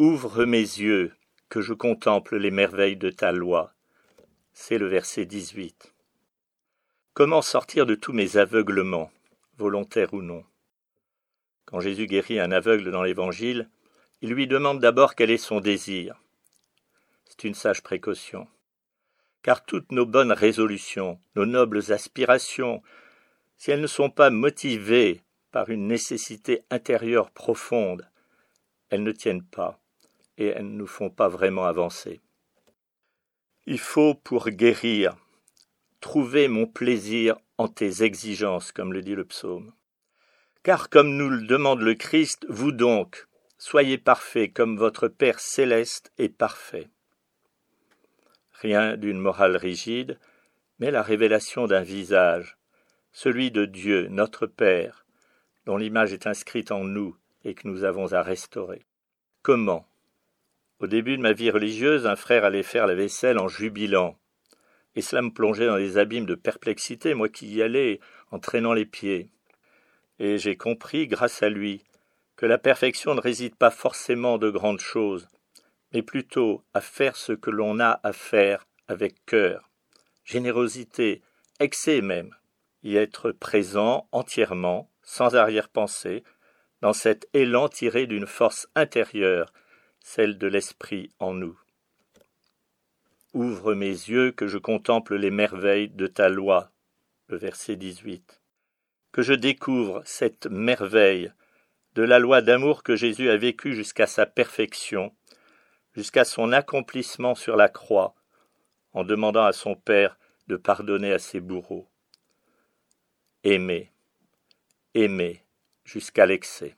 Ouvre mes yeux, que je contemple les merveilles de ta loi. C'est le verset 18. Comment sortir de tous mes aveuglements, volontaires ou non? Quand Jésus guérit un aveugle dans l'Évangile, il lui demande d'abord quel est son désir. C'est une sage précaution. Car toutes nos bonnes résolutions, nos nobles aspirations, si elles ne sont pas motivées par une nécessité intérieure profonde, elles ne tiennent pas et elles ne nous font pas vraiment avancer. Il faut, pour guérir, trouver mon plaisir en tes exigences, comme le dit le psaume. Car comme nous le demande le Christ, vous donc, soyez parfaits comme votre Père céleste est parfait. Rien d'une morale rigide, mais la révélation d'un visage, celui de Dieu, notre Père, dont l'image est inscrite en nous et que nous avons à restaurer. Comment au début de ma vie religieuse, un frère allait faire la vaisselle en jubilant. Et cela me plongeait dans des abîmes de perplexité, moi qui y allais en traînant les pieds. Et j'ai compris, grâce à lui, que la perfection ne réside pas forcément de grandes choses, mais plutôt à faire ce que l'on a à faire avec cœur, générosité, excès même, y être présent entièrement, sans arrière-pensée, dans cet élan tiré d'une force intérieure celle de l'Esprit en nous. Ouvre mes yeux que je contemple les merveilles de ta loi. Le verset 18. Que je découvre cette merveille de la loi d'amour que Jésus a vécue jusqu'à sa perfection, jusqu'à son accomplissement sur la croix, en demandant à son Père de pardonner à ses bourreaux. Aimer, aimer jusqu'à l'excès.